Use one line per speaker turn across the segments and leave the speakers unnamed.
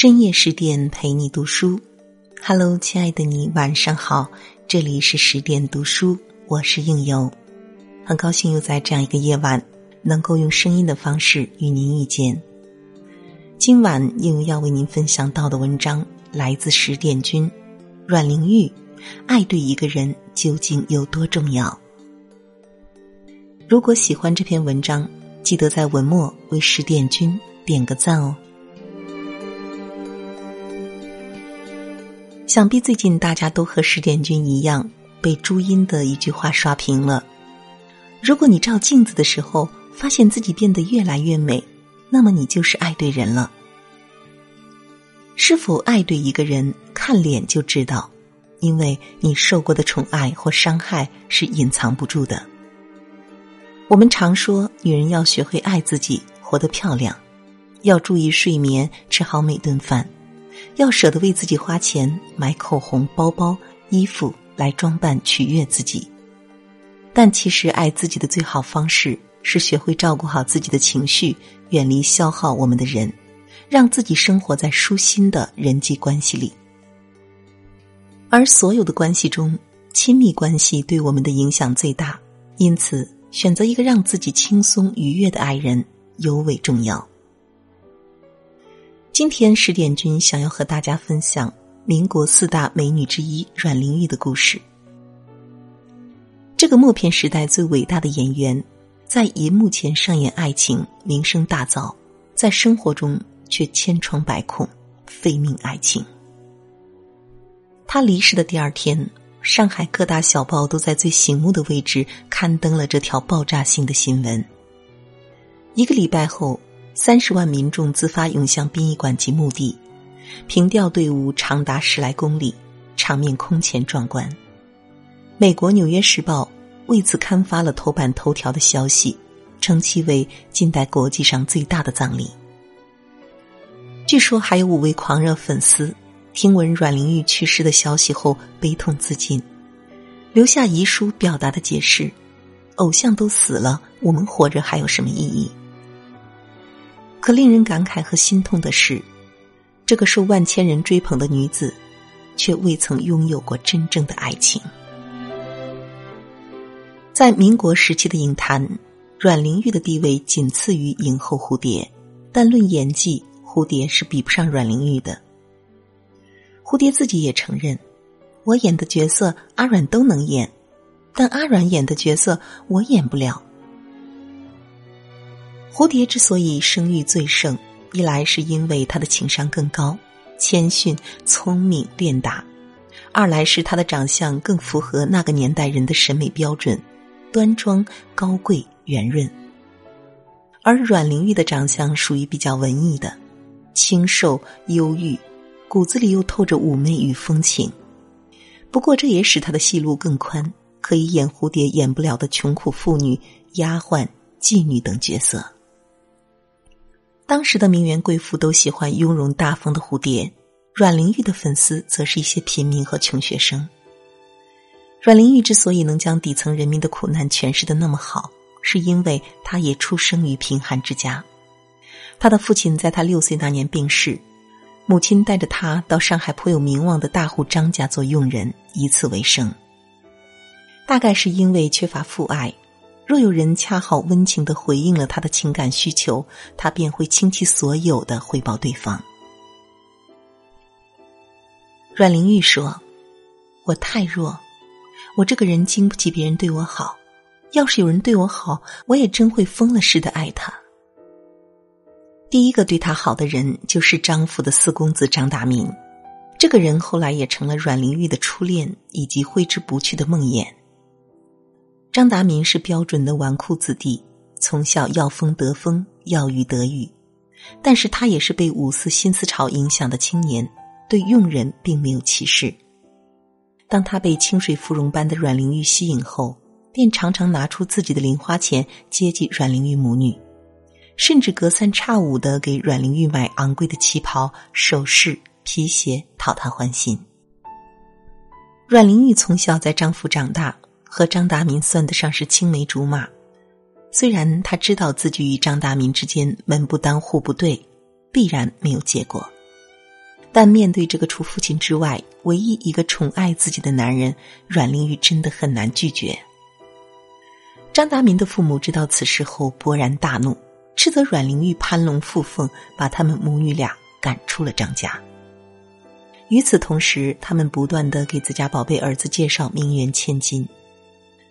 深夜十点陪你读书，Hello，亲爱的你，晚上好，这里是十点读书，我是应由，很高兴又在这样一个夜晚，能够用声音的方式与您遇见。今晚应由要为您分享到的文章来自十点君，阮玲玉，爱对一个人究竟有多重要？如果喜欢这篇文章，记得在文末为十点君点个赞哦。想必最近大家都和十点君一样，被朱茵的一句话刷屏了。如果你照镜子的时候发现自己变得越来越美，那么你就是爱对人了。是否爱对一个人，看脸就知道，因为你受过的宠爱或伤害是隐藏不住的。我们常说，女人要学会爱自己，活得漂亮，要注意睡眠，吃好每顿饭。要舍得为自己花钱买口红、包包、衣服来装扮取悦自己，但其实爱自己的最好方式是学会照顾好自己的情绪，远离消耗我们的人，让自己生活在舒心的人际关系里。而所有的关系中，亲密关系对我们的影响最大，因此选择一个让自己轻松愉悦的爱人尤为重要。今天十点君想要和大家分享民国四大美女之一阮玲玉的故事。这个默片时代最伟大的演员，在银幕前上演爱情，名声大噪；在生活中却千疮百孔，废命爱情。他离世的第二天，上海各大小报都在最醒目的位置刊登了这条爆炸性的新闻。一个礼拜后。三十万民众自发涌向殡仪馆及墓地，凭吊队伍长达十来公里，场面空前壮观。美国《纽约时报》为此刊发了头版头条的消息，称其为近代国际上最大的葬礼。据说还有五位狂热粉丝听闻阮玲玉去世的消息后悲痛自尽，留下遗书表达的解释：偶像都死了，我们活着还有什么意义？可令人感慨和心痛的是，这个受万千人追捧的女子，却未曾拥有过真正的爱情。在民国时期的影坛，阮玲玉的地位仅次于影后蝴蝶，但论演技，蝴蝶是比不上阮玲玉的。蝴蝶自己也承认：“我演的角色阿阮都能演，但阿阮演的角色我演不了。”蝴蝶之所以声誉最盛，一来是因为她的情商更高，谦逊、聪明、练达；二来是她的长相更符合那个年代人的审美标准，端庄、高贵、圆润。而阮玲玉的长相属于比较文艺的，清瘦、忧郁，骨子里又透着妩媚与风情。不过这也使她的戏路更宽，可以演蝴蝶演不了的穷苦妇女、丫鬟、妓女等角色。当时的名媛贵妇都喜欢雍容大方的蝴蝶，阮玲玉的粉丝则是一些平民和穷学生。阮玲玉之所以能将底层人民的苦难诠释的那么好，是因为她也出生于贫寒之家。她的父亲在她六岁那年病逝，母亲带着她到上海颇有名望的大户张家做佣人，以此为生。大概是因为缺乏父爱。若有人恰好温情的回应了他的情感需求，他便会倾其所有的回报对方。阮玲玉说：“我太弱，我这个人经不起别人对我好。要是有人对我好，我也真会疯了似的爱他。”第一个对他好的人就是张府的四公子张大民，这个人后来也成了阮玲玉的初恋以及挥之不去的梦魇。张达民是标准的纨绔子弟，从小要风得风，要雨得雨，但是他也是被五四新思潮影响的青年，对佣人并没有歧视。当他被清水芙蓉般的阮玲玉吸引后，便常常拿出自己的零花钱接济阮玲玉母女，甚至隔三差五的给阮玲玉买昂贵的旗袍、首饰、皮鞋，讨她欢心。阮玲玉从小在张府长大。和张达民算得上是青梅竹马，虽然他知道自己与张达民之间门不当户不对，必然没有结果，但面对这个除父亲之外唯一一个宠爱自己的男人，阮玲玉真的很难拒绝。张达民的父母知道此事后勃然大怒，斥责阮玲玉攀龙附凤，把他们母女俩赶出了张家。与此同时，他们不断的给自家宝贝儿子介绍名媛千金。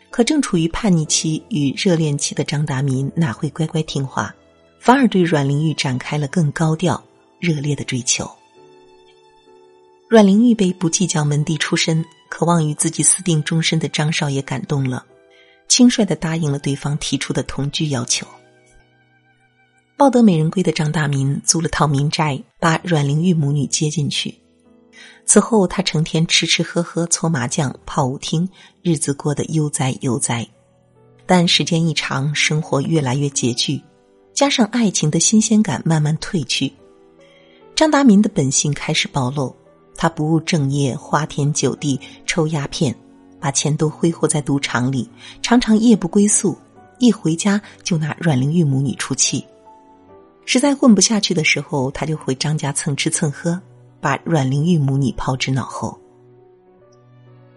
可正处于叛逆期与热恋期的张达民哪会乖乖听话，反而对阮玲玉展开了更高调、热烈的追求。阮玲玉被不计较门第出身、渴望与自己私定终身的张少爷感动了，轻率的答应了对方提出的同居要求。抱得美人归的张大民租了套民宅，把阮玲玉母女接进去。此后，他成天吃吃喝喝、搓麻将、泡舞厅，日子过得悠哉悠哉。但时间一长，生活越来越拮据，加上爱情的新鲜感慢慢褪去，张达民的本性开始暴露。他不务正业，花天酒地，抽鸦片，把钱都挥霍在赌场里，常常夜不归宿，一回家就拿阮玲玉母女出气。实在混不下去的时候，他就回张家蹭吃蹭喝。把阮玲玉母女抛之脑后，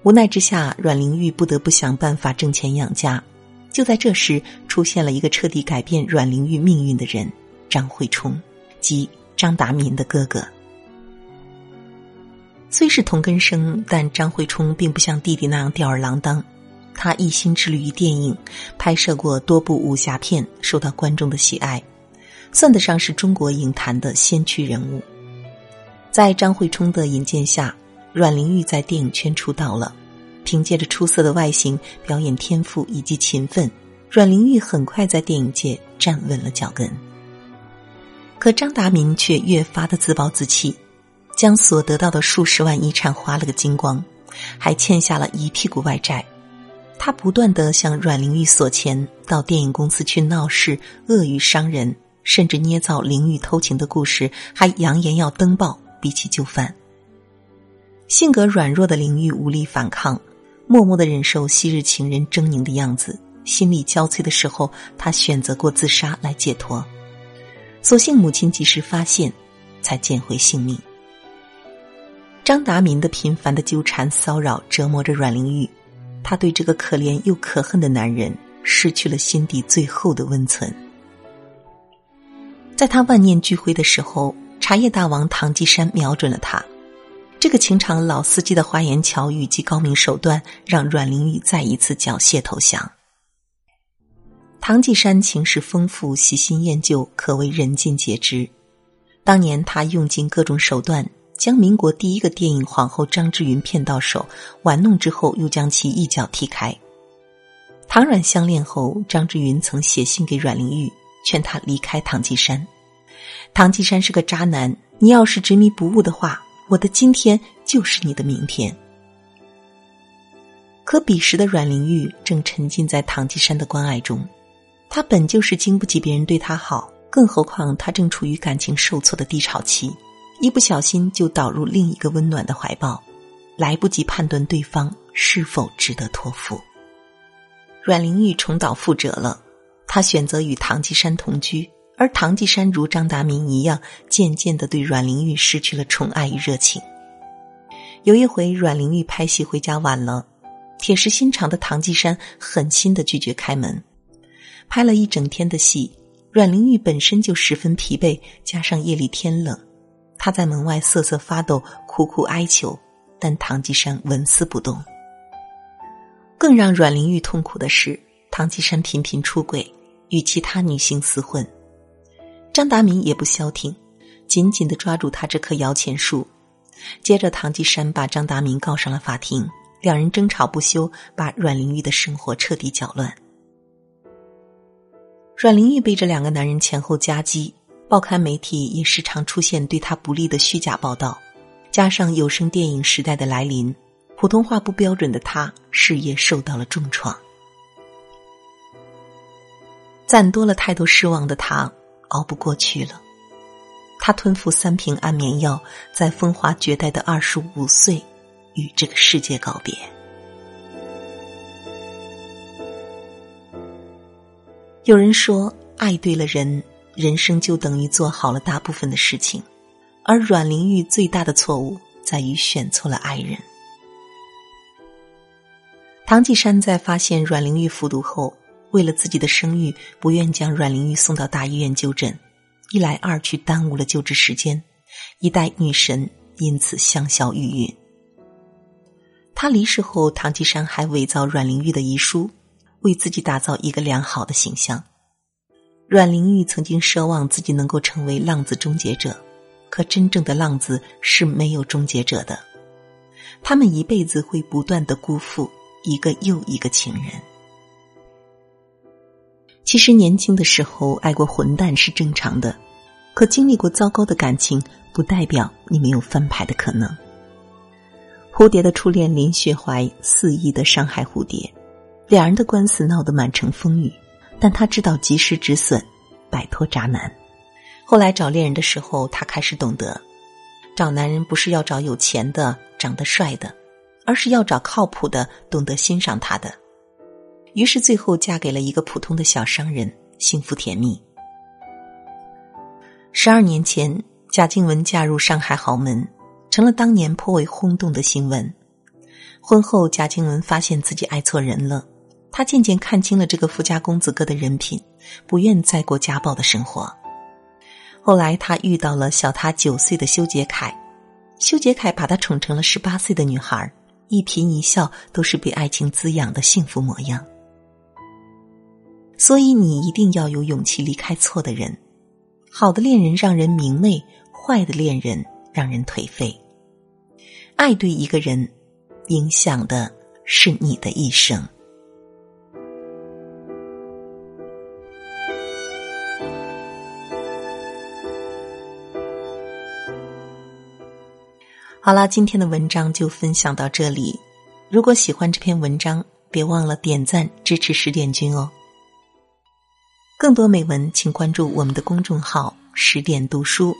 无奈之下，阮玲玉不得不想办法挣钱养家。就在这时，出现了一个彻底改变阮玲玉命运的人——张慧冲，即张达民的哥哥。虽是同根生，但张慧冲并不像弟弟那样吊儿郎当。他一心致力于电影，拍摄过多部武侠片，受到观众的喜爱，算得上是中国影坛的先驱人物。在张慧冲的引荐下，阮玲玉在电影圈出道了。凭借着出色的外形、表演天赋以及勤奋，阮玲玉很快在电影界站稳了脚跟。可张达民却越发的自暴自弃，将所得到的数十万遗产花了个精光，还欠下了一屁股外债。他不断的向阮玲玉索钱，到电影公司去闹事、恶语伤人，甚至捏造玲玉偷情的故事，还扬言要登报。比起就范。性格软弱的林玉无力反抗，默默的忍受昔日情人狰狞的样子。心力交瘁的时候，他选择过自杀来解脱。所幸母亲及时发现，才捡回性命。张达民的频繁的纠缠骚扰折磨着阮玲玉，她对这个可怜又可恨的男人失去了心底最后的温存。在他万念俱灰的时候。茶叶大王唐继山瞄准了他，这个情场老司机的花言巧语及高明手段，让阮玲玉再一次缴械投降。唐继山情史丰富，喜新厌旧，可谓人尽皆知。当年他用尽各种手段，将民国第一个电影皇后张之云骗到手，玩弄之后，又将其一脚踢开。唐阮相恋后，张之云曾写信给阮玲玉，劝她离开唐继山。唐继山是个渣男，你要是执迷不悟的话，我的今天就是你的明天。可彼时的阮玲玉正沉浸在唐继山的关爱中，她本就是经不起别人对她好，更何况她正处于感情受挫的低潮期，一不小心就倒入另一个温暖的怀抱，来不及判断对方是否值得托付。阮玲玉重蹈覆辙了，她选择与唐继山同居。而唐继山如张达明一样，渐渐的对阮玲玉失去了宠爱与热情。有一回，阮玲玉拍戏回家晚了，铁石心肠的唐继山狠心的拒绝开门。拍了一整天的戏，阮玲玉本身就十分疲惫，加上夜里天冷，她在门外瑟瑟发抖，苦苦哀求，但唐继山纹丝不动。更让阮玲玉痛苦的是，唐继山频频出轨，与其他女性厮混。张达民也不消停，紧紧的抓住他这棵摇钱树。接着，唐继山把张达民告上了法庭，两人争吵不休，把阮玲玉的生活彻底搅乱。阮玲玉被这两个男人前后夹击，报刊媒体也时常出现对他不利的虚假报道，加上有声电影时代的来临，普通话不标准的他事业受到了重创。攒多了太多失望的他。熬不过去了，他吞服三瓶安眠药，在风华绝代的二十五岁，与这个世界告别。有人说，爱对了人，人生就等于做好了大部分的事情；而阮玲玉最大的错误在于选错了爱人。唐季山在发现阮玲玉服毒后，为了自己的声誉，不愿将阮玲玉送到大医院就诊，一来二去耽误了救治时间，一代女神因此香消玉殒。他离世后，唐季山还伪造阮玲玉的遗书，为自己打造一个良好的形象。阮玲玉曾经奢望自己能够成为浪子终结者，可真正的浪子是没有终结者的，他们一辈子会不断的辜负一个又一个情人。其实年轻的时候爱过混蛋是正常的，可经历过糟糕的感情，不代表你没有翻牌的可能。蝴蝶的初恋林雪怀肆意的伤害蝴蝶，两人的官司闹得满城风雨，但他知道及时止损，摆脱渣男。后来找恋人的时候，他开始懂得，找男人不是要找有钱的、长得帅的，而是要找靠谱的、懂得欣赏他的。于是最后嫁给了一个普通的小商人，幸福甜蜜。十二年前，贾静雯嫁入上海豪门。成了当年颇为轰动的新闻。婚后，贾静雯发现自己爱错人了。她渐渐看清了这个富家公子哥的人品，不愿再过家暴的生活。后来，她遇到了小她九岁的修杰楷，修杰楷把她宠成了十八岁的女孩，一颦一笑都是被爱情滋养的幸福模样。所以，你一定要有勇气离开错的人。好的恋人让人明媚，坏的恋人。让人颓废。爱对一个人，影响的是你的一生。好了，今天的文章就分享到这里。如果喜欢这篇文章，别忘了点赞支持十点君哦。更多美文，请关注我们的公众号“十点读书”。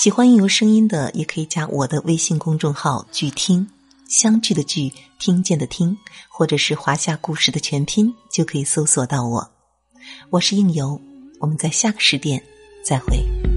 喜欢应由声音的，也可以加我的微信公众号“聚听”，相聚的聚，听见的听，或者是华夏故事的全拼，就可以搜索到我。我是应由，我们在下个十点再会。